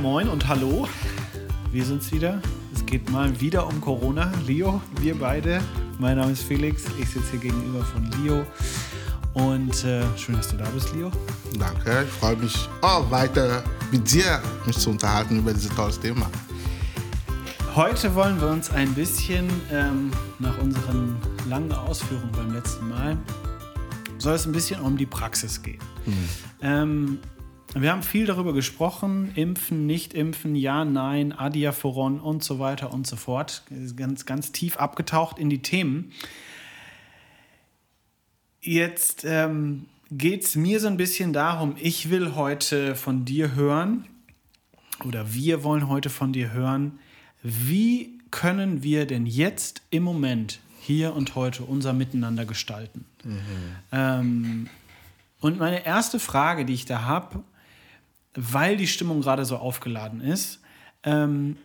Moin, moin und hallo. Wir sind's wieder. Es geht mal wieder um Corona. Leo, wir beide. Mein Name ist Felix. Ich sitze hier gegenüber von Leo. Und äh, schön, dass du da bist, Leo. Danke. Ich freue mich auch weiter mit dir mich zu unterhalten über dieses tolles Thema. Heute wollen wir uns ein bisschen ähm, nach unseren langen Ausführungen beim letzten Mal soll es ein bisschen um die Praxis gehen. Mhm. Ähm, wir haben viel darüber gesprochen, impfen, nicht impfen, ja, nein, Adiaphoron und so weiter und so fort. Ganz, ganz tief abgetaucht in die Themen. Jetzt ähm, geht es mir so ein bisschen darum, ich will heute von dir hören, oder wir wollen heute von dir hören, wie können wir denn jetzt im Moment, hier und heute, unser Miteinander gestalten? Mhm. Ähm, und meine erste Frage, die ich da habe, weil die Stimmung gerade so aufgeladen ist, ähm,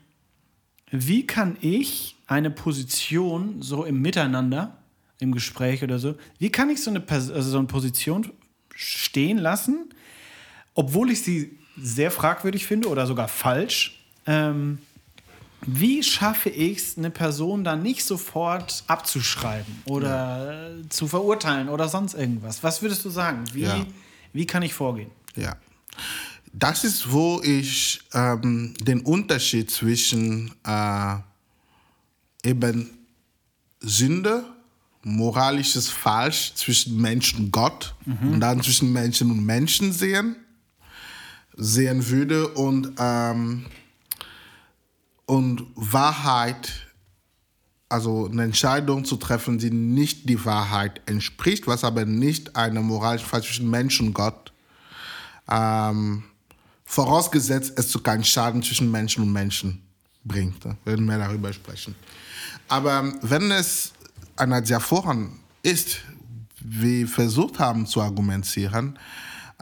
wie kann ich eine Position so im Miteinander, im Gespräch oder so, wie kann ich so eine, also so eine Position stehen lassen, obwohl ich sie sehr fragwürdig finde oder sogar falsch? Ähm, wie schaffe ich es, eine Person dann nicht sofort abzuschreiben oder ja. zu verurteilen oder sonst irgendwas? Was würdest du sagen? Wie, ja. wie kann ich vorgehen? Ja das ist, wo ich ähm, den Unterschied zwischen äh, eben Sünde, moralisches Falsch zwischen Mensch und Gott mhm. und dann zwischen Menschen und Menschen sehen, sehen würde und, ähm, und Wahrheit, also eine Entscheidung zu treffen, die nicht die Wahrheit entspricht, was aber nicht eine moralische Fall zwischen Mensch und Gott ähm, Vorausgesetzt, es zu keinen Schaden zwischen Menschen und Menschen bringt. Wir werden mehr darüber sprechen. Aber wenn es eine Diaphoren ist, wie wir versucht haben zu argumentieren,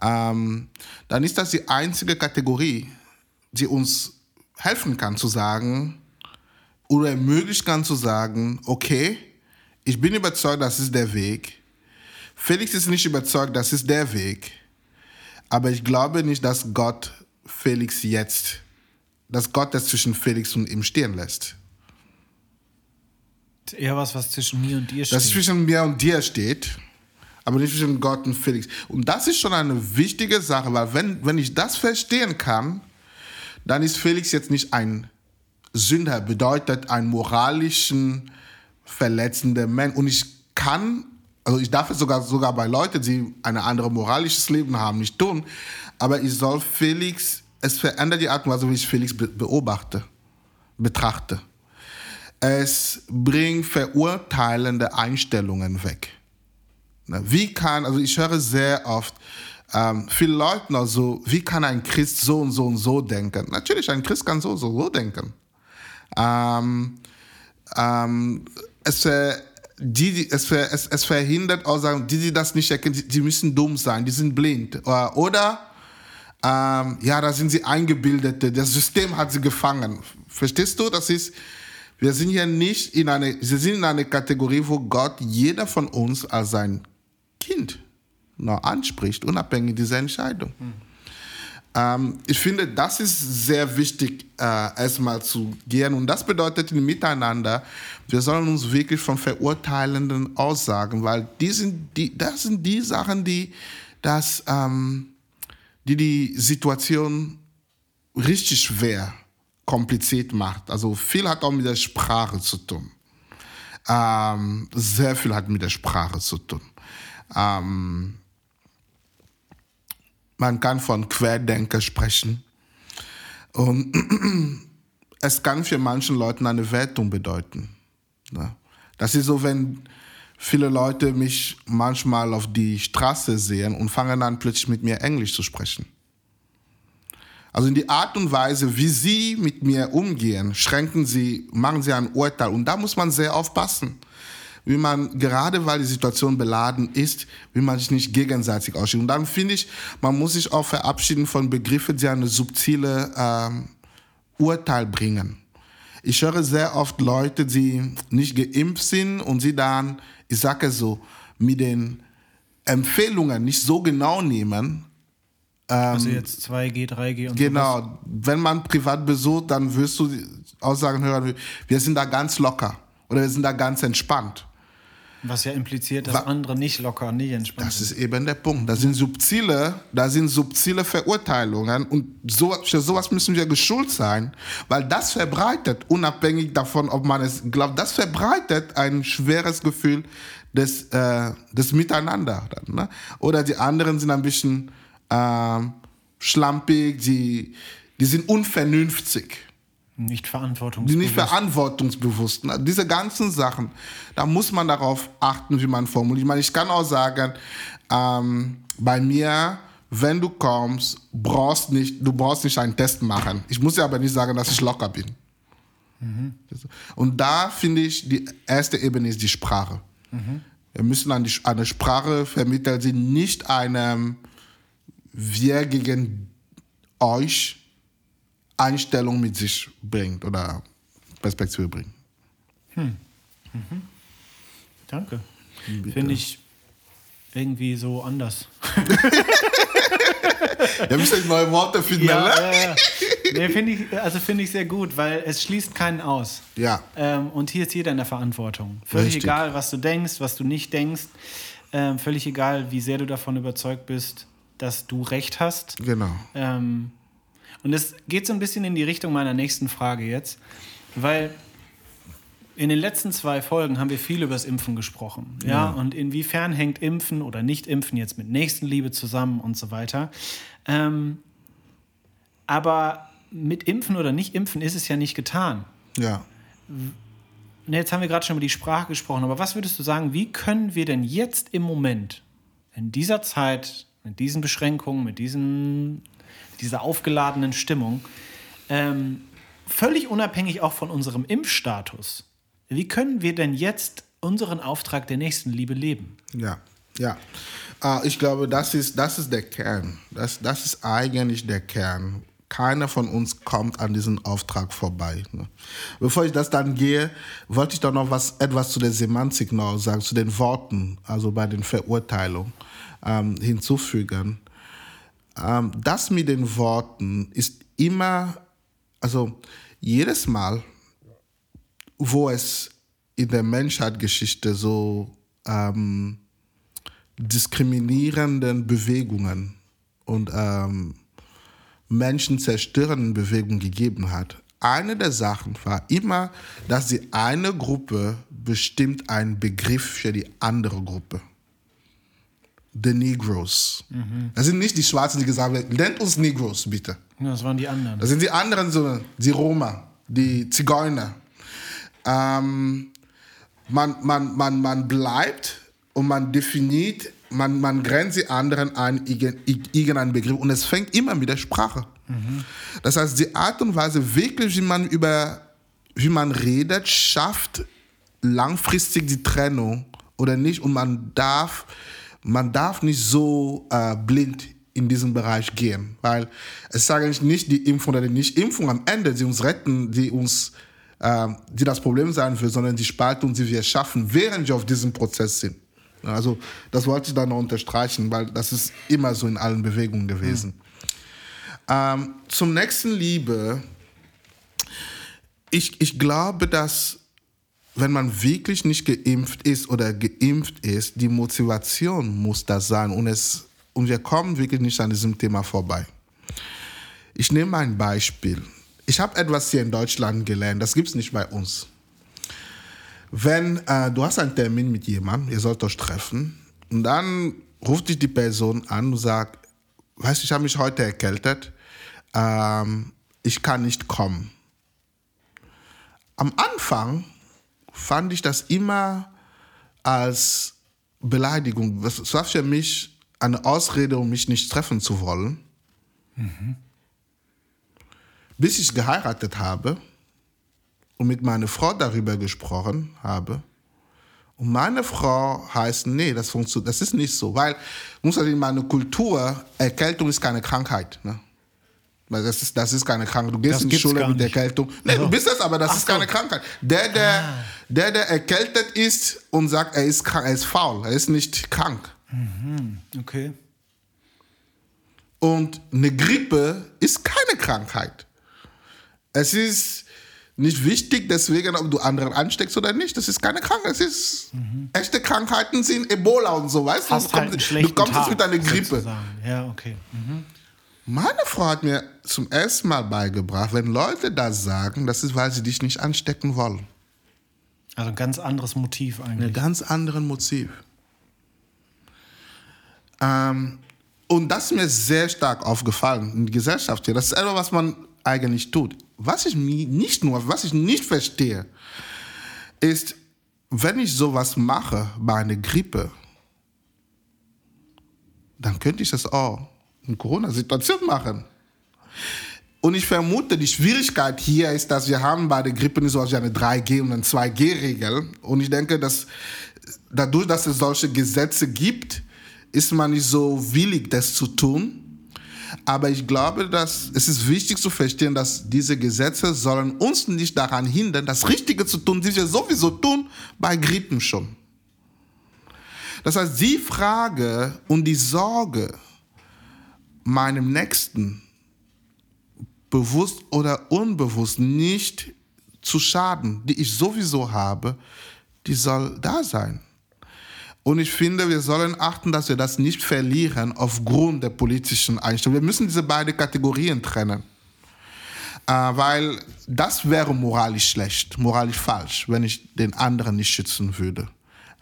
ähm, dann ist das die einzige Kategorie, die uns helfen kann zu sagen oder ermöglicht kann zu sagen, okay, ich bin überzeugt, das ist der Weg. Felix ist nicht überzeugt, das ist der Weg. Aber ich glaube nicht, dass Gott Felix jetzt, dass Gott das zwischen Felix und ihm stehen lässt. Eher was, was zwischen mir und dir steht. Das zwischen mir und dir steht, aber nicht zwischen Gott und Felix. Und das ist schon eine wichtige Sache, weil wenn, wenn ich das verstehen kann, dann ist Felix jetzt nicht ein Sünder, bedeutet einen moralischen, verletzenden Mensch. Und ich kann also ich darf es sogar, sogar bei Leuten, die ein anderes moralisches Leben haben, nicht tun. Aber ich soll Felix, es verändert die Art und Weise, wie ich Felix beobachte, betrachte. Es bringt verurteilende Einstellungen weg. Wie kann, also ich höre sehr oft, ähm, viele Leute noch so, wie kann ein Christ so und so und so denken? Natürlich, ein Christ kann so und so, so denken. Ähm, ähm, es, die, die es, es, es verhindert auch sagen, die, die das nicht erkennen, die, die müssen dumm sein, die sind blind. Äh, oder, ähm, ja, da sind sie Eingebildete, das System hat sie gefangen. Verstehst du? Das ist, wir sind hier nicht in eine, wir sind in einer Kategorie, wo Gott jeder von uns als sein Kind noch anspricht, unabhängig dieser Entscheidung. Mhm. Ähm, ich finde, das ist sehr wichtig, äh, erstmal zu gehen. Und das bedeutet im Miteinander, wir sollen uns wirklich von verurteilenden Aussagen, weil die sind die, das sind die Sachen, die das, ähm, die, die Situation richtig schwer, kompliziert macht. Also viel hat auch mit der Sprache zu tun. Ähm, sehr viel hat mit der Sprache zu tun. Ähm, man kann von Querdenker sprechen. Und es kann für manche Leute eine Wertung bedeuten. Das ist so, wenn viele Leute mich manchmal auf die Straße sehen und fangen an, plötzlich mit mir Englisch zu sprechen. Also in die Art und Weise, wie sie mit mir umgehen, schränken sie, machen sie ein Urteil. Und da muss man sehr aufpassen wie man, gerade weil die Situation beladen ist, wie man sich nicht gegenseitig ausschieben. Und dann finde ich, man muss sich auch verabschieden von Begriffen, die eine subtile ähm, Urteil bringen. Ich höre sehr oft Leute, die nicht geimpft sind und sie dann, ich sage so, mit den Empfehlungen nicht so genau nehmen, also jetzt 2G, 3G und Genau, sowas. wenn man privat besucht, dann wirst du Aussagen hören, wir sind da ganz locker oder wir sind da ganz entspannt. Was ja impliziert, dass Wa- andere nicht locker, nicht entspannt Das ist eben der Punkt. Das sind subtile, das sind subtile Verurteilungen und so, für sowas müssen wir geschult sein, weil das verbreitet, unabhängig davon, ob man es glaubt, das verbreitet ein schweres Gefühl des, äh, des Miteinander. Dann, ne? Oder die anderen sind ein bisschen ähm, schlampig, die, die sind unvernünftig. Nicht verantwortungsbewusst. nicht verantwortungsbewusst. Na, Diese ganzen Sachen, da muss man darauf achten, wie man formuliert. Ich meine, ich kann auch sagen, ähm, bei mir, wenn du kommst, brauchst nicht, du brauchst nicht einen Test machen. Ich muss ja aber nicht sagen, dass ich locker bin. Und da finde ich, die erste Ebene ist die Sprache. Wir müssen an die, eine Sprache vermitteln, die nicht einem wir gegen euch Einstellung mit sich bringt oder Perspektive bringt. Danke. Finde ich irgendwie so anders. Wir müssen neue Worte finden. Ja, ne? ja, ja. Nee, finde ich, also finde ich sehr gut, weil es schließt keinen aus. Ja. Ähm, und hier ist jeder in der Verantwortung. Völlig Richtig. egal, was du denkst, was du nicht denkst. Ähm, völlig egal, wie sehr du davon überzeugt bist, dass du recht hast. Genau. Ähm, und es geht so ein bisschen in die Richtung meiner nächsten Frage jetzt, weil in den letzten zwei Folgen haben wir viel über das Impfen gesprochen. Ja, und inwiefern hängt Impfen oder Nicht-Impfen jetzt mit Nächstenliebe zusammen und so weiter. Ähm, aber mit Impfen oder Nicht-Impfen ist es ja nicht getan. Ja. Ne, Jetzt haben wir gerade schon über die Sprache gesprochen, aber was würdest du sagen, wie können wir denn jetzt im Moment, in dieser Zeit, mit diesen Beschränkungen, mit diesen, dieser aufgeladenen Stimmung, ähm, völlig unabhängig auch von unserem Impfstatus, wie können wir denn jetzt unseren Auftrag der Nächstenliebe leben? Ja, ja. Äh, ich glaube, das ist, das ist der Kern. Das, das ist eigentlich der Kern. Keiner von uns kommt an diesem Auftrag vorbei. ne? Bevor ich das dann gehe, wollte ich doch noch was, etwas zu der Semantik noch sagen, zu den Worten, also bei den Verurteilungen ähm, hinzufügen. Ähm, das mit den Worten ist immer, also jedes Mal, wo es in der Menschheitsgeschichte so ähm, diskriminierenden Bewegungen und ähm, menschenzerstörenden Bewegungen gegeben hat. Eine der Sachen war immer, dass die eine Gruppe bestimmt einen Begriff für die andere Gruppe. The Negroes. Das sind nicht die Schwarzen, die gesagt haben, nennt uns Negroes bitte. Ja, das waren die anderen. Das sind die anderen, so die Roma, die Zigeuner. Ähm, man, man, man, man bleibt und man definiert, man, man grenzt die anderen an irgend- irgendeinen Begriff und es fängt immer mit der Sprache. Das heißt, die Art und Weise wirklich, wie man über, wie man redet, schafft langfristig die Trennung oder nicht und man darf, man darf nicht so äh, blind in diesem Bereich gehen, weil es ist eigentlich nicht die Impfung oder die Nicht-Impfung am Ende, die uns retten, die uns, äh, die das Problem sein wird, sondern die Spaltung, die wir schaffen, während wir auf diesem Prozess sind. Also das wollte ich da noch unterstreichen, weil das ist immer so in allen Bewegungen gewesen. Ähm, zum nächsten Liebe. Ich, ich glaube, dass wenn man wirklich nicht geimpft ist oder geimpft ist, die Motivation muss da sein und, es, und wir kommen wirklich nicht an diesem Thema vorbei. Ich nehme ein Beispiel. Ich habe etwas hier in Deutschland gelernt, das gibt es nicht bei uns. Wenn äh, du hast einen Termin mit jemandem, ihr sollt euch treffen, und dann ruft dich die Person an und sagt, weißt du, ich habe mich heute erkältet, ähm, ich kann nicht kommen. Am Anfang fand ich das immer als Beleidigung. Es war für mich eine Ausrede, um mich nicht treffen zu wollen. Bis ich geheiratet habe und mit meiner Frau darüber gesprochen habe. Und meine Frau heißt, nee, das, funktioniert, das ist nicht so. Weil, muss also in meiner Kultur, Erkältung ist keine Krankheit. Ne? Weil das ist, das ist keine Krankheit. Du gehst Das in die Schule mit. Erkältung. Nee, du bist es, aber das Ach ist so. keine Krankheit. Der der, der, der erkältet ist und sagt, er ist, krank, er ist faul, er ist nicht krank. Okay. Und eine Grippe ist keine Krankheit. Es ist nicht wichtig, deswegen, ob du anderen ansteckst oder nicht. Das ist keine Krankheit. Es ist mhm. echte Krankheiten sind Ebola und so, weißt Hast du? Halt du kommst jetzt mit einer Grippe. Sozusagen. Ja, okay. Mhm. Meine Frau hat mir zum ersten Mal beigebracht, wenn Leute das sagen, das ist, weil sie dich nicht anstecken wollen. Also ein ganz anderes Motiv eigentlich. Ein ganz anderes Motiv. Ähm, und das ist mir sehr stark aufgefallen in der Gesellschaft hier. Das ist etwas, was man eigentlich tut. Was ich nicht nur, was ich nicht verstehe, ist, wenn ich sowas mache bei einer Grippe, dann könnte ich das auch in Corona-Situation machen. Und ich vermute, die Schwierigkeit hier ist, dass wir haben bei der Grippe nicht so eine 3G und eine 2G-Regel. Und ich denke, dass dadurch, dass es solche Gesetze gibt, ist man nicht so willig, das zu tun. Aber ich glaube, dass es ist wichtig zu verstehen, dass diese Gesetze sollen uns nicht daran hindern, das Richtige zu tun, die wir sowieso tun bei Grippen schon. Das heißt, die Frage und die Sorge, meinem Nächsten bewusst oder unbewusst nicht zu schaden, die ich sowieso habe, die soll da sein. Und ich finde, wir sollen achten, dass wir das nicht verlieren aufgrund der politischen Einstellung. Wir müssen diese beiden Kategorien trennen. Äh, weil das wäre moralisch schlecht, moralisch falsch, wenn ich den anderen nicht schützen würde.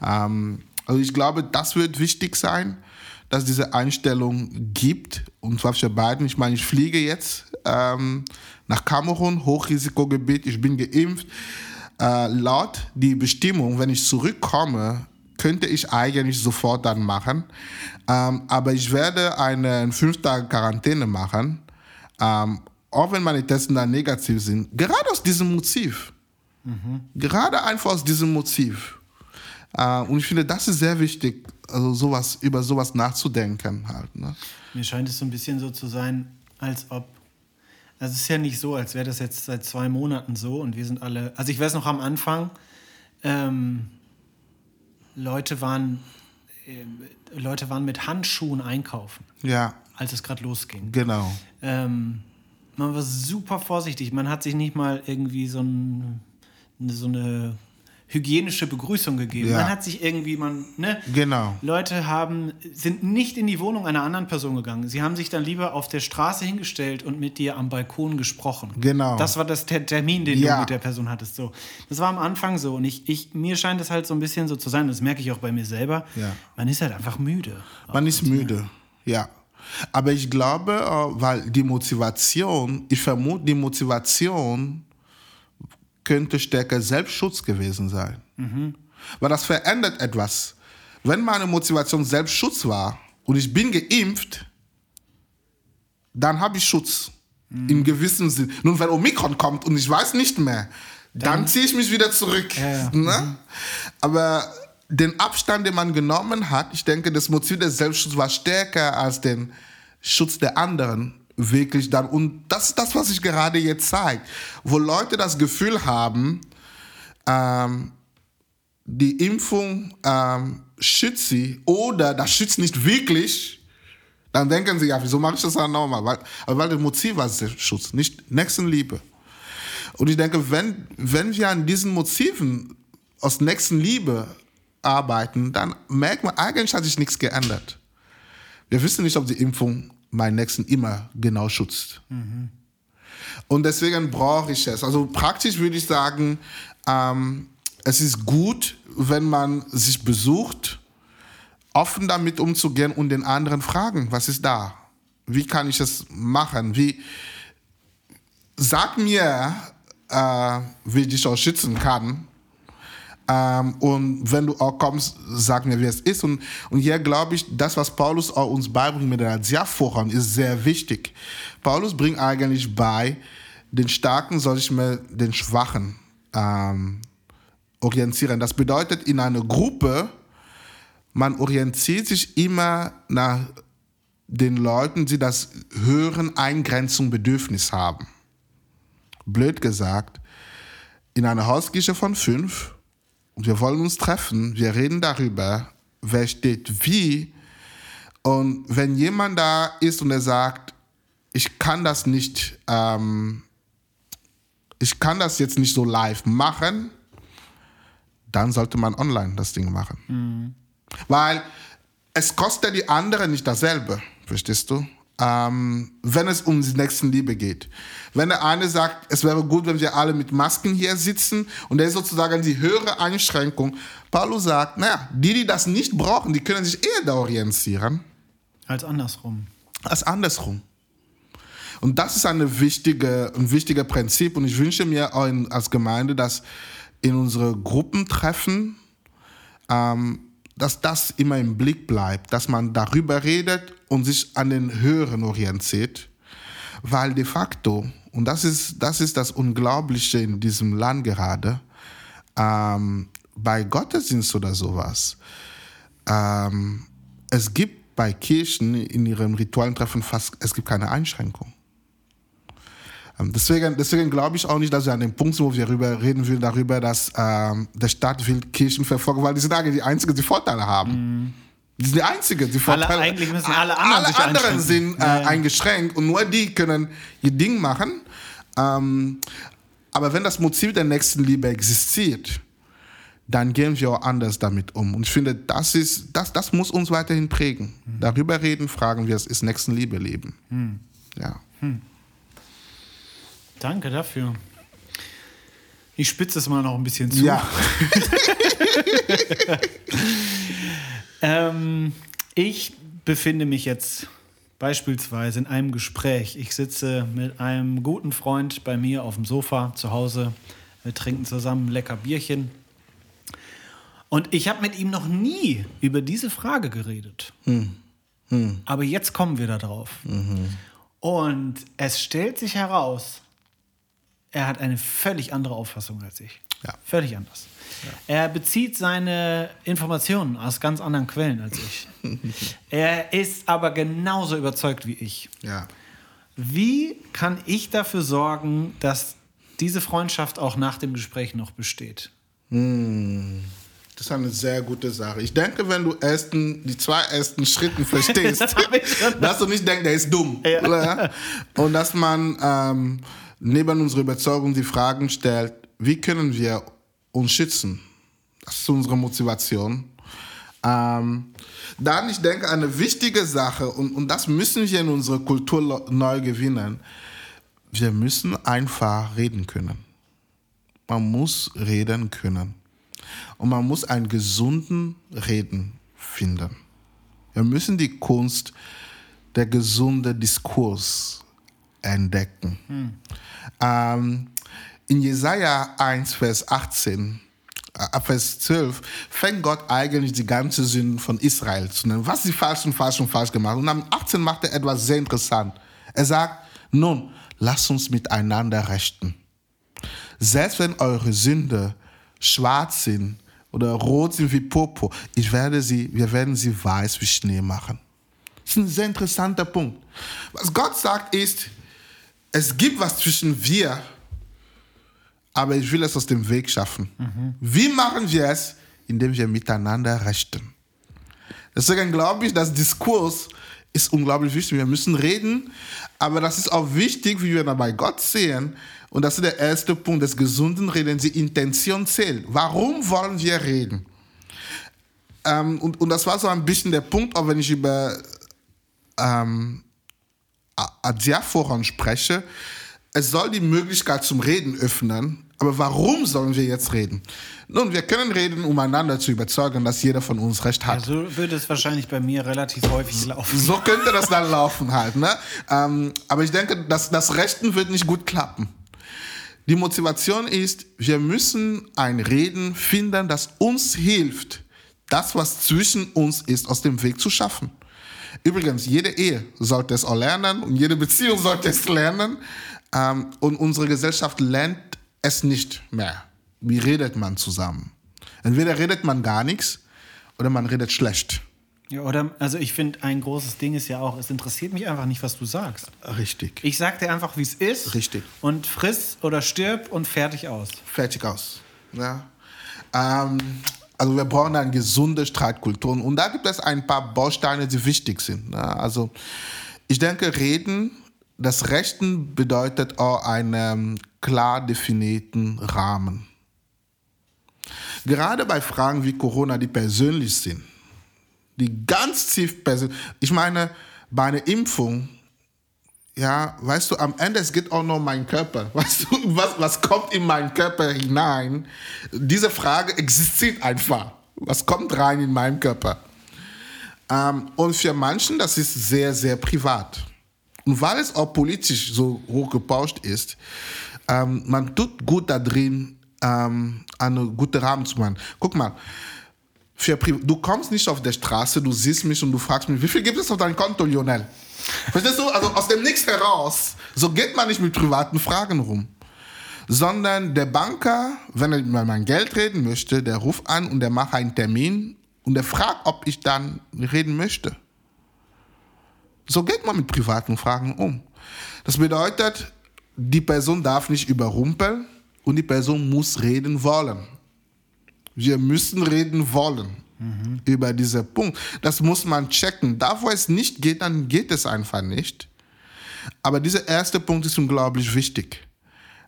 Ähm, also ich glaube, das wird wichtig sein, dass diese Einstellung gibt. Und zwar für beiden. Ich meine, ich fliege jetzt ähm, nach Kamerun, Hochrisikogebiet, ich bin geimpft. Äh, laut die Bestimmung, wenn ich zurückkomme, könnte ich eigentlich sofort dann machen. Ähm, aber ich werde eine fünf Tage Quarantäne machen, ähm, auch wenn meine Tests dann negativ sind. Gerade aus diesem Motiv. Mhm. Gerade einfach aus diesem Motiv. Äh, und ich finde, das ist sehr wichtig, also sowas, über sowas nachzudenken halt. Ne? Mir scheint es so ein bisschen so zu sein, als ob. Also es ist ja nicht so, als wäre das jetzt seit zwei Monaten so und wir sind alle. Also ich weiß noch am Anfang, ähm, Leute waren, äh, Leute waren mit Handschuhen einkaufen. Ja. Als es gerade losging. Genau. Ähm, man war super vorsichtig. Man hat sich nicht mal irgendwie so, ein, so eine hygienische Begrüßung gegeben. Ja. Man hat sich irgendwie, man, ne? Genau. Leute haben, sind nicht in die Wohnung einer anderen Person gegangen. Sie haben sich dann lieber auf der Straße hingestellt und mit dir am Balkon gesprochen. Genau. Das war das der Termin, den ja. du mit der Person hattest. So. Das war am Anfang so. Und ich, ich, mir scheint es halt so ein bisschen so zu sein, das merke ich auch bei mir selber. Ja. Man ist halt einfach müde. Man ist müde, ja. Aber ich glaube, äh, weil die Motivation, ich vermute, die Motivation könnte stärker Selbstschutz gewesen sein. Mhm. Weil das verändert etwas. Wenn meine Motivation Selbstschutz war und ich bin geimpft, dann habe ich Schutz. Mhm. Im gewissen Sinn. Nun, wenn Omikron kommt und ich weiß nicht mehr, dann, dann ziehe ich mich wieder zurück. Ja, ja. Ne? Mhm. Aber den Abstand, den man genommen hat, ich denke, das Motiv des Selbstschutzes war stärker als den Schutz der anderen wirklich dann, und das ist das, was sich gerade jetzt zeigt, wo Leute das Gefühl haben, ähm, die Impfung ähm, schützt sie oder das schützt nicht wirklich, dann denken sie, ja, wieso mache ich das dann nochmal? Weil, weil das Motiv war Schutz, nicht Nächstenliebe. Und ich denke, wenn, wenn wir an diesen Motiven aus Nächstenliebe arbeiten, dann merkt man, eigentlich hat sich nichts geändert. Wir wissen nicht, ob die Impfung meinen Nächsten immer genau schützt. Mhm. Und deswegen brauche ich es. Also praktisch würde ich sagen, ähm, es ist gut, wenn man sich besucht, offen damit umzugehen und den anderen fragen, was ist da? Wie kann ich es machen? Wie, sag mir, äh, wie ich dich auch schützen kann. Ähm, und wenn du auch kommst, sag mir, wie es ist. Und, und hier glaube ich, das, was Paulus auch uns beibringt mit der Diaphoron, ist sehr wichtig. Paulus bringt eigentlich bei, den Starken soll ich mir den Schwachen ähm, orientieren. Das bedeutet, in einer Gruppe, man orientiert sich immer nach den Leuten, die das höheren Eingrenzung Bedürfnis haben. Blöd gesagt, in einer Hauskirche von fünf wir wollen uns treffen, wir reden darüber, wer steht wie. Und wenn jemand da ist und er sagt, ich kann das nicht, ähm, ich kann das jetzt nicht so live machen, dann sollte man online das Ding machen. Mhm. Weil es kostet die anderen nicht dasselbe, verstehst du? Ähm, wenn es um die Nächstenliebe geht. Wenn der eine sagt, es wäre gut, wenn wir alle mit Masken hier sitzen und er ist sozusagen die höhere Einschränkung. Paulo sagt, naja, die, die das nicht brauchen, die können sich eher da orientieren. Als andersrum. Als andersrum. Und das ist eine wichtige, ein wichtiges Prinzip und ich wünsche mir als Gemeinde, dass in unsere Gruppentreffen, ähm, dass das immer im Blick bleibt, dass man darüber redet und sich an den Höheren orientiert, weil de facto, und das ist das, ist das Unglaubliche in diesem Land gerade, ähm, bei Gottesdienst oder sowas, ähm, es gibt bei Kirchen in ihren ritualen Treffen fast, es gibt keine Einschränkung. Ähm, deswegen, deswegen glaube ich auch nicht, dass wir an dem Punkt sind, wo wir darüber reden will, darüber, dass ähm, der Staat will Kirchen verfolgen, weil die sind eigentlich die Einzigen, die Vorteile haben. Mhm. Die sind die Einzigen, die Vorteile. Alle, eigentlich müssen alle anderen, alle anderen sind äh, ja. eingeschränkt und nur die können ihr Ding machen. Ähm, aber wenn das Motiv der Nächstenliebe existiert, dann gehen wir auch anders damit um. Und ich finde, das, ist, das, das muss uns weiterhin prägen. Mhm. Darüber reden, fragen wir, es ist Nächstenliebe leben. Mhm. Ja. Mhm. Danke dafür. Ich spitze es mal noch ein bisschen zu. Ja. ähm, ich befinde mich jetzt beispielsweise in einem Gespräch. Ich sitze mit einem guten Freund bei mir auf dem Sofa zu Hause. Wir trinken zusammen lecker Bierchen. Und ich habe mit ihm noch nie über diese Frage geredet. Hm. Hm. Aber jetzt kommen wir da drauf. Mhm. Und es stellt sich heraus, er hat eine völlig andere Auffassung als ich. Ja. Völlig anders. Ja. Er bezieht seine Informationen aus ganz anderen Quellen als ich. er ist aber genauso überzeugt wie ich. Ja. Wie kann ich dafür sorgen, dass diese Freundschaft auch nach dem Gespräch noch besteht? Hm. Das ist eine sehr gute Sache. Ich denke, wenn du ersten, die zwei ersten Schritte verstehst, dass du nicht denkst, der ist dumm. Ja. Und dass man ähm, neben unserer Überzeugung die Fragen stellt, wie können wir uns schützen? Das ist unsere Motivation. Ähm, dann, ich denke, eine wichtige Sache, und, und das müssen wir in unserer Kultur neu gewinnen, wir müssen einfach reden können. Man muss reden können. Und man muss einen gesunden Reden finden. Wir müssen die Kunst der gesunde Diskurs entdecken. Hm. Ähm, in Jesaja 1, Vers 18, äh, Vers 12, fängt Gott eigentlich die ganze Sünde von Israel zu nennen. Was sie falsch und falsch und falsch gemacht Und am 18 macht er etwas sehr interessant. Er sagt, nun, lasst uns miteinander rechten. Selbst wenn eure Sünde schwarz sind oder rot sind wie Popo, ich werde sie, wir werden sie weiß wie Schnee machen. Das ist ein sehr interessanter Punkt. Was Gott sagt ist, es gibt was zwischen wir, aber ich will es aus dem Weg schaffen. Mhm. Wie machen wir es? Indem wir miteinander rechten. Deswegen glaube ich, dass Diskurs ist unglaublich wichtig. Wir müssen reden, aber das ist auch wichtig, wie wir dabei Gott sehen. Und das ist der erste Punkt des gesunden Redens. Die Intention zählt. Warum wollen wir reden? Ähm, und, und das war so ein bisschen der Punkt, auch wenn ich über ähm, Adiaphoron spreche, es soll die Möglichkeit zum Reden öffnen. Aber warum sollen wir jetzt reden? Nun, wir können reden, um einander zu überzeugen, dass jeder von uns Recht hat. Ja, so würde es wahrscheinlich bei mir relativ häufig laufen. So könnte das dann laufen halt. Ne? Ähm, aber ich denke, dass das Rechten wird nicht gut klappen. Die Motivation ist, wir müssen ein Reden finden, das uns hilft, das, was zwischen uns ist, aus dem Weg zu schaffen. Übrigens, jede Ehe sollte es auch lernen und jede Beziehung sollte es lernen. Ähm, und unsere Gesellschaft lernt es nicht mehr. Wie redet man zusammen? Entweder redet man gar nichts oder man redet schlecht. Ja, oder, also ich finde, ein großes Ding ist ja auch, es interessiert mich einfach nicht, was du sagst. Richtig. Ich sag dir einfach, wie es ist. Richtig. Und friss oder stirb und fertig aus. Fertig aus. Ja. Ähm, also wir brauchen eine gesunde Streitkultur. Und da gibt es ein paar Bausteine, die wichtig sind. Ne? Also ich denke, reden, das Rechten bedeutet auch einen klar definierten Rahmen. Gerade bei Fragen wie Corona, die persönlich sind, die ganz tief persönlich, ich meine, bei einer Impfung, ja, weißt du, am Ende, es geht auch noch um meinen Körper. Weißt du, was, was kommt in meinen Körper hinein? Diese Frage existiert einfach. Was kommt rein in meinen Körper? Ähm, und für manchen, das ist sehr, sehr privat. Und weil es auch politisch so hochgepauscht ist, ähm, man tut gut da drin, ähm, einen guten Rahmen zu machen. Guck mal, für, du kommst nicht auf der Straße, du siehst mich und du fragst mich, wie viel gibt es auf deinem Konto, Lionel? Verstehst du? Also aus dem Nichts heraus, so geht man nicht mit privaten Fragen rum. Sondern der Banker, wenn er über mein Geld reden möchte, der ruft an und der macht einen Termin und der fragt, ob ich dann reden möchte. So geht man mit privaten Fragen um. Das bedeutet, die Person darf nicht überrumpeln und die Person muss reden wollen. Wir müssen reden wollen mhm. über diesen Punkt. Das muss man checken. Da, wo es nicht geht, dann geht es einfach nicht. Aber dieser erste Punkt ist unglaublich wichtig.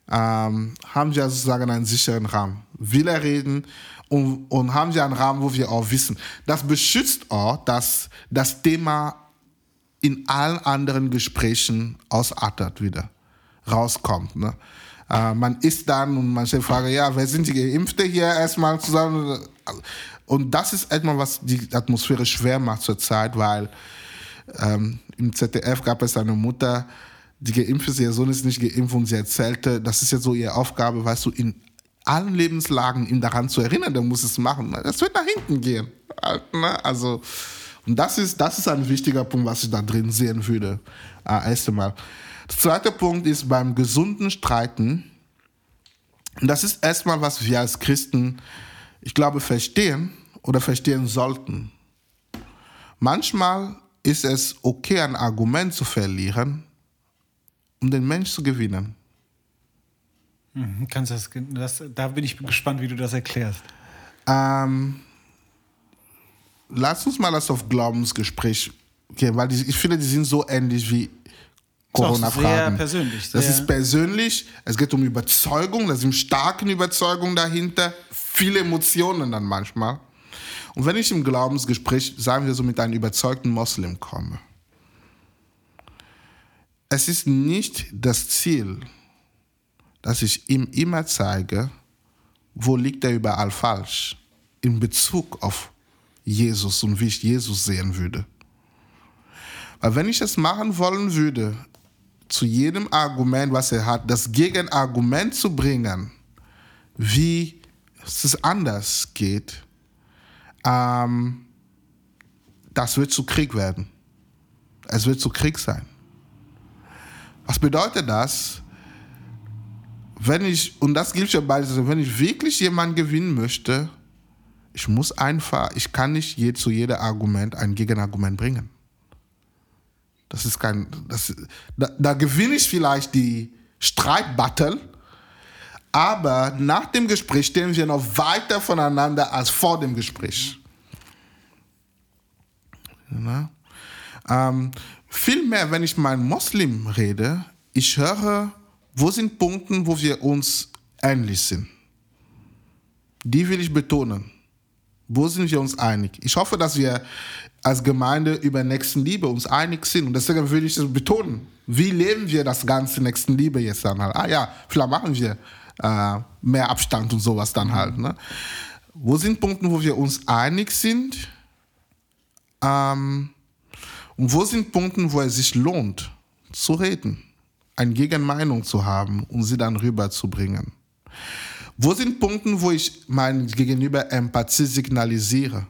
Ähm, haben wir sozusagen einen sicheren Rahmen. Will er reden und, und haben wir einen Rahmen, wo wir auch wissen. Das beschützt auch, dass das Thema in allen anderen Gesprächen ausartet wieder, rauskommt. Ne? Äh, man ist dann und man stellt die Frage, ja, wer sind die Geimpfte hier erstmal zusammen? Und das ist etwas, was die Atmosphäre schwer macht zurzeit, weil ähm, im ZDF gab es eine Mutter, die geimpft ist, ihr Sohn ist nicht geimpft und sie erzählte, das ist ja so ihre Aufgabe, weißt du, in allen Lebenslagen ihn daran zu erinnern, der muss es machen. Das wird nach hinten gehen. Ne? Also, und das ist, das ist ein wichtiger Punkt, was ich da drin sehen würde. Äh, erst einmal. Der zweite Punkt ist beim gesunden Streiten. Und das ist erstmal, was wir als Christen, ich glaube, verstehen oder verstehen sollten. Manchmal ist es okay, ein Argument zu verlieren, um den Mensch zu gewinnen. Mhm, kannst das, das, da bin ich gespannt, wie du das erklärst. Ähm, lass uns mal das auf Glaubensgespräch gehen, weil die, ich finde, die sind so ähnlich wie Corona-Fragen. Sehr persönlich. Sehr das ist persönlich, es geht um Überzeugung, da sind starke Überzeugungen dahinter, viele Emotionen dann manchmal. Und wenn ich im Glaubensgespräch, sagen wir so, mit einem überzeugten Moslem komme, es ist nicht das Ziel, dass ich ihm immer zeige, wo liegt er überall falsch in Bezug auf Jesus und wie ich Jesus sehen würde. Weil wenn ich es machen wollen würde, zu jedem Argument, was er hat, das Gegenargument zu bringen, wie es anders geht, ähm, das wird zu Krieg werden. Es wird zu Krieg sein. Was bedeutet das? Wenn ich, und das gilt ja beides, wenn ich wirklich jemanden gewinnen möchte, ich muss einfach, ich kann nicht je, zu jedem Argument ein Gegenargument bringen. Das ist kein, das, da, da gewinne ich vielleicht die Streitbattle, aber nach dem Gespräch stehen wir noch weiter voneinander als vor dem Gespräch. Ja. Ähm, Vielmehr, wenn ich mit Moslem rede, ich höre, wo sind Punkte, wo wir uns ähnlich sind. Die will ich betonen. Wo sind wir uns einig? Ich hoffe, dass wir als Gemeinde über Nächstenliebe uns einig sind. Und deswegen würde ich das betonen. Wie leben wir das ganze Nächstenliebe jetzt dann halt? Ah ja, vielleicht machen wir äh, mehr Abstand und sowas dann halt. Ne? Wo sind Punkte, wo wir uns einig sind? Ähm, und wo sind Punkte, wo es sich lohnt, zu reden, eine Gegenmeinung zu haben und sie dann rüberzubringen? Wo sind Punkte, wo ich mein Gegenüber Empathie signalisiere?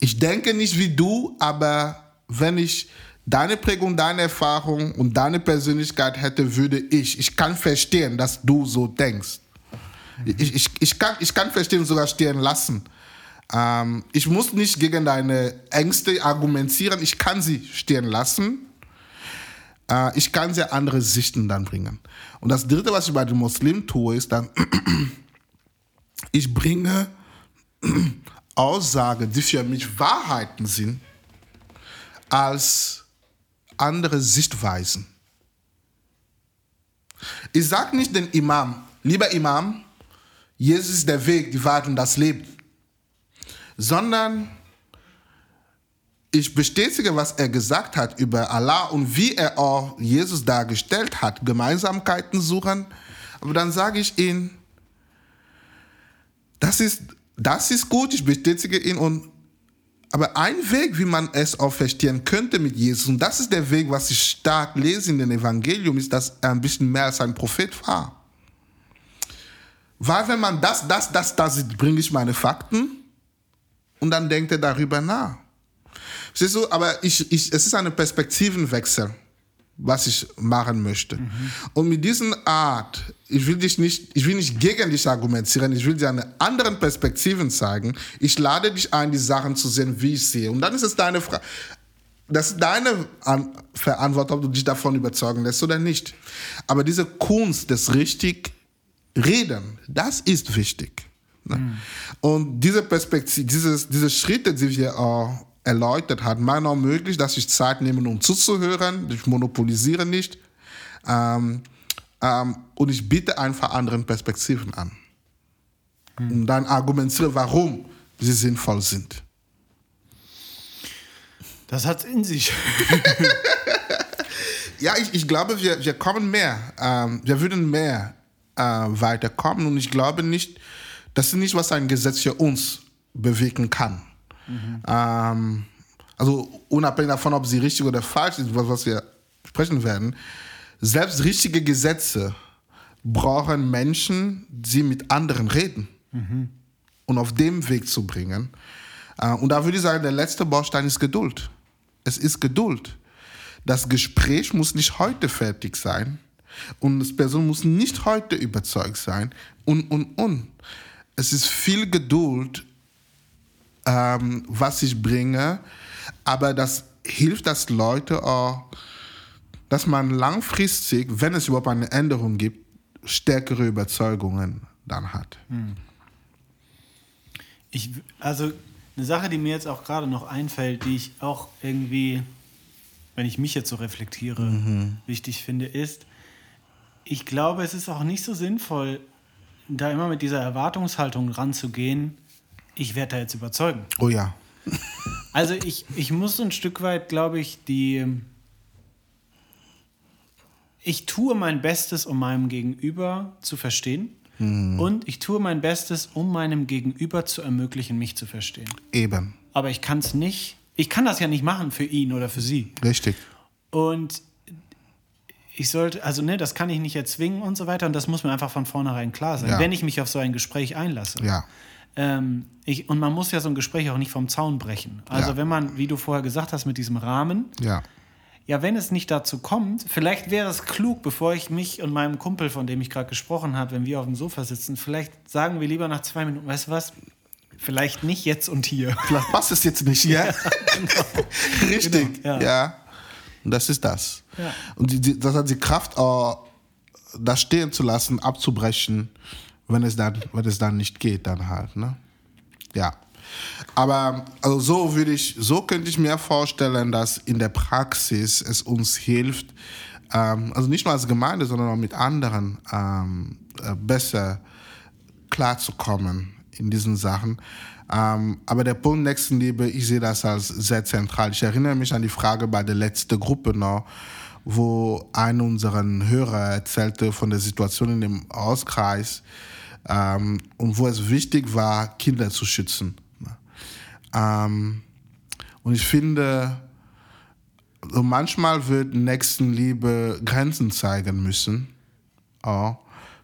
Ich denke nicht wie du, aber wenn ich deine Prägung, deine Erfahrung und deine Persönlichkeit hätte, würde ich, ich kann verstehen, dass du so denkst. Ich, ich, ich, kann, ich kann verstehen, sogar stehen lassen. Ähm, ich muss nicht gegen deine Ängste argumentieren, ich kann sie stehen lassen. Äh, ich kann sehr andere Sichten dann bringen. Und das Dritte, was ich bei den Muslimen tue, ist dann, ich bringe Aussagen, die für mich Wahrheiten sind, als andere Sichtweisen. Ich sage nicht den Imam, lieber Imam, Jesus ist der Weg, die Wahrheit und das Leben, sondern ich bestätige, was er gesagt hat über Allah und wie er auch Jesus dargestellt hat, Gemeinsamkeiten suchen, aber dann sage ich ihm, das ist, das ist gut, ich bestätige ihn und aber ein Weg, wie man es auch verstehen könnte mit Jesus, und das ist der Weg, was ich stark lese in dem Evangelium, ist, dass er ein bisschen mehr als ein Prophet war. Weil wenn man das, das, das, das sieht, bringe ich meine Fakten und dann denkt er darüber nach. Siehst du, aber ich, ich, es ist ein Perspektivenwechsel was ich machen möchte. Mhm. Und mit dieser Art, ich will dich nicht, ich will nicht gegen dich argumentieren, ich will dir eine andere Perspektiven zeigen. Ich lade dich ein, die Sachen zu sehen, wie ich sehe. Und dann ist es deine Frage. Das ist deine Verantwortung, ob du dich davon überzeugen lässt oder nicht. Aber diese Kunst des richtig Reden, das ist wichtig. Ne? Mhm. Und diese Perspektive, dieses, diese Schritte, die wir auch erläutert hat. Meiner möglich, dass ich Zeit nehme, um zuzuhören. Ich monopolisiere nicht. Ähm, ähm, und ich biete einfach anderen Perspektiven an. Hm. Und dann argumentiere, warum sie sinnvoll sind. Das hat in sich. ja, ich, ich glaube, wir, wir kommen mehr. Ähm, wir würden mehr äh, weiterkommen. Und ich glaube nicht, das ist nicht, was ein Gesetz für uns bewegen kann. Mhm. Ähm, also unabhängig davon, ob sie richtig oder falsch ist, was, wir sprechen werden, selbst richtige Gesetze brauchen Menschen, die mit anderen reden mhm. und auf dem Weg zu bringen. Äh, und da würde ich sagen, der letzte Baustein ist Geduld. Es ist Geduld. Das Gespräch muss nicht heute fertig sein und die Person muss nicht heute überzeugt sein und, und, und. Es ist viel Geduld ähm, was ich bringe, aber das hilft, dass Leute auch, dass man langfristig, wenn es überhaupt eine Änderung gibt, stärkere Überzeugungen dann hat. Hm. Ich, also eine Sache, die mir jetzt auch gerade noch einfällt, die ich auch irgendwie, wenn ich mich jetzt so reflektiere, mhm. wichtig finde, ist, ich glaube, es ist auch nicht so sinnvoll, da immer mit dieser Erwartungshaltung ranzugehen, ich werde da jetzt überzeugen. Oh ja. Also ich, ich muss ein Stück weit, glaube ich, die... Ich tue mein Bestes, um meinem Gegenüber zu verstehen. Hm. Und ich tue mein Bestes, um meinem Gegenüber zu ermöglichen, mich zu verstehen. Eben. Aber ich kann es nicht. Ich kann das ja nicht machen für ihn oder für sie. Richtig. Und ich sollte, also ne, das kann ich nicht erzwingen und so weiter. Und das muss mir einfach von vornherein klar sein, ja. wenn ich mich auf so ein Gespräch einlasse. Ja. Ähm, ich, und man muss ja so ein Gespräch auch nicht vom Zaun brechen. Also ja. wenn man, wie du vorher gesagt hast, mit diesem Rahmen, ja. ja, wenn es nicht dazu kommt, vielleicht wäre es klug, bevor ich mich und meinem Kumpel, von dem ich gerade gesprochen habe, wenn wir auf dem Sofa sitzen, vielleicht sagen wir lieber nach zwei Minuten, weißt du was, vielleicht nicht jetzt und hier. Vielleicht passt es jetzt nicht hier. Ja, genau. Richtig, genau, ja. ja. Und das ist das. Ja. Und die, die, das hat die Kraft, auch das stehen zu lassen, abzubrechen wenn es dann, wenn es dann nicht geht, dann halt, ne? Ja. Aber also so würde ich, so könnte ich mir vorstellen, dass in der Praxis es uns hilft, ähm, also nicht nur als Gemeinde, sondern auch mit anderen ähm, äh, besser klarzukommen in diesen Sachen. Ähm, aber der Punkt Nächstenliebe, ich sehe das als sehr zentral. Ich erinnere mich an die Frage bei der letzten Gruppe noch, wo ein unserer Hörer erzählte von der Situation in dem Hauskreis, ähm, und wo es wichtig war, Kinder zu schützen. Ähm, und ich finde, so manchmal wird Nächstenliebe Grenzen zeigen müssen. Oh.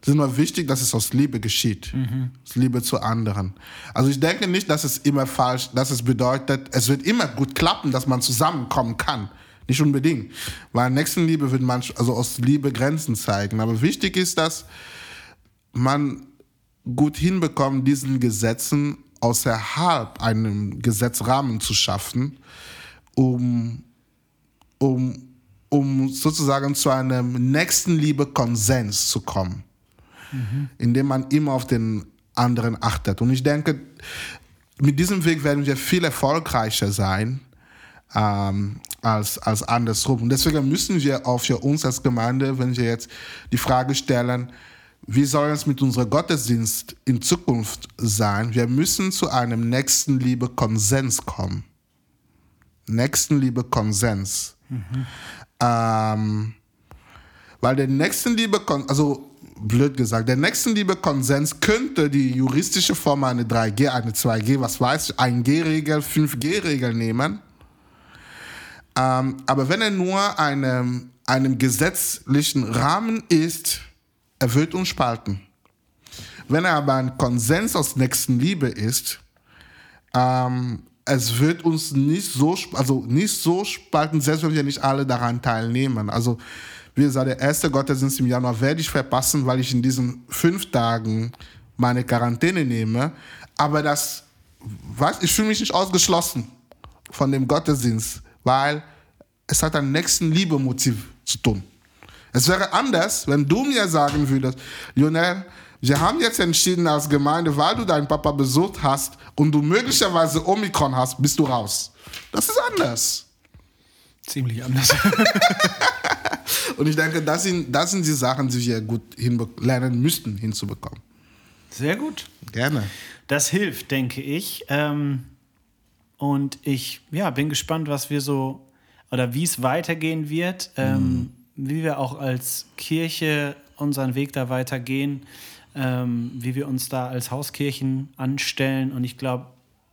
Es ist nur wichtig, dass es aus Liebe geschieht. Mhm. Aus Liebe zu anderen. Also ich denke nicht, dass es immer falsch, dass es bedeutet, es wird immer gut klappen, dass man zusammenkommen kann. Nicht unbedingt. Weil Nächstenliebe wird manchmal, also aus Liebe Grenzen zeigen. Aber wichtig ist, dass man gut hinbekommen, diesen Gesetzen außerhalb einem Gesetzrahmen zu schaffen, um, um, um sozusagen zu einem Nächstenliebe-Konsens zu kommen, mhm. indem man immer auf den anderen achtet. Und ich denke, mit diesem Weg werden wir viel erfolgreicher sein ähm, als, als andersrum. Und deswegen müssen wir auch für uns als Gemeinde, wenn wir jetzt die Frage stellen, wie soll es mit unserem Gottesdienst in Zukunft sein? Wir müssen zu einem Nächstenliebe-Konsens kommen. Nächstenliebe-Konsens. Mhm. Ähm, weil der Nächstenliebe, also blöd gesagt, der Nächstenliebe-Konsens könnte die juristische Form eine 3G, eine 2G, was weiß ich, 1G-Regel, 5G-Regel nehmen. Ähm, aber wenn er nur einem, einem gesetzlichen Rahmen ist, er wird uns spalten. Wenn er aber ein Konsens aus Nächstenliebe ist, ähm, es wird uns nicht so, also nicht so spalten, selbst wenn wir nicht alle daran teilnehmen. Also, wie gesagt, der erste Gottesdienst im Januar werde ich verpassen, weil ich in diesen fünf Tagen meine Quarantäne nehme. Aber das, was, ich fühle mich nicht ausgeschlossen von dem Gottesdienst, weil es hat ein Nächstenliebe-Motiv zu tun. Es wäre anders, wenn du mir sagen würdest, Lionel, wir haben jetzt entschieden als Gemeinde, weil du deinen Papa besucht hast und du möglicherweise Omikron hast, bist du raus. Das ist anders. Ziemlich anders. und ich denke, das sind, das sind die Sachen, die wir gut lernen müssten, hinzubekommen. Sehr gut. Gerne. Das hilft, denke ich. Ähm, und ich ja, bin gespannt, was wir so oder wie es weitergehen wird. Ähm, mhm wie wir auch als Kirche unseren Weg da weitergehen, ähm, wie wir uns da als Hauskirchen anstellen. Und ich glaube,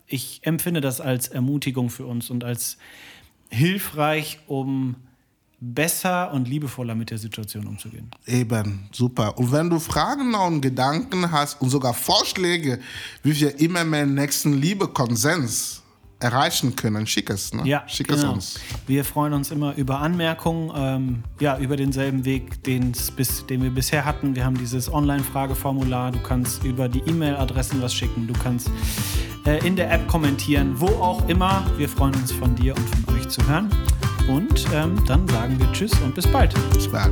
ich empfinde das als Ermutigung für uns und als hilfreich, um besser und liebevoller mit der Situation umzugehen. Eben, super. Und wenn du Fragen und Gedanken hast und sogar Vorschläge, wie wir immer mehr nächsten Liebe Konsens erreichen können, schick es. Ne? Ja, schick genau. es uns. Wir freuen uns immer über Anmerkungen, ähm, ja, über denselben Weg, bis, den wir bisher hatten. Wir haben dieses Online-Frageformular. Du kannst über die E-Mail-Adressen was schicken. Du kannst äh, in der App kommentieren, wo auch immer. Wir freuen uns von dir und von euch zu hören. Und ähm, dann sagen wir Tschüss und bis bald. Bis bald.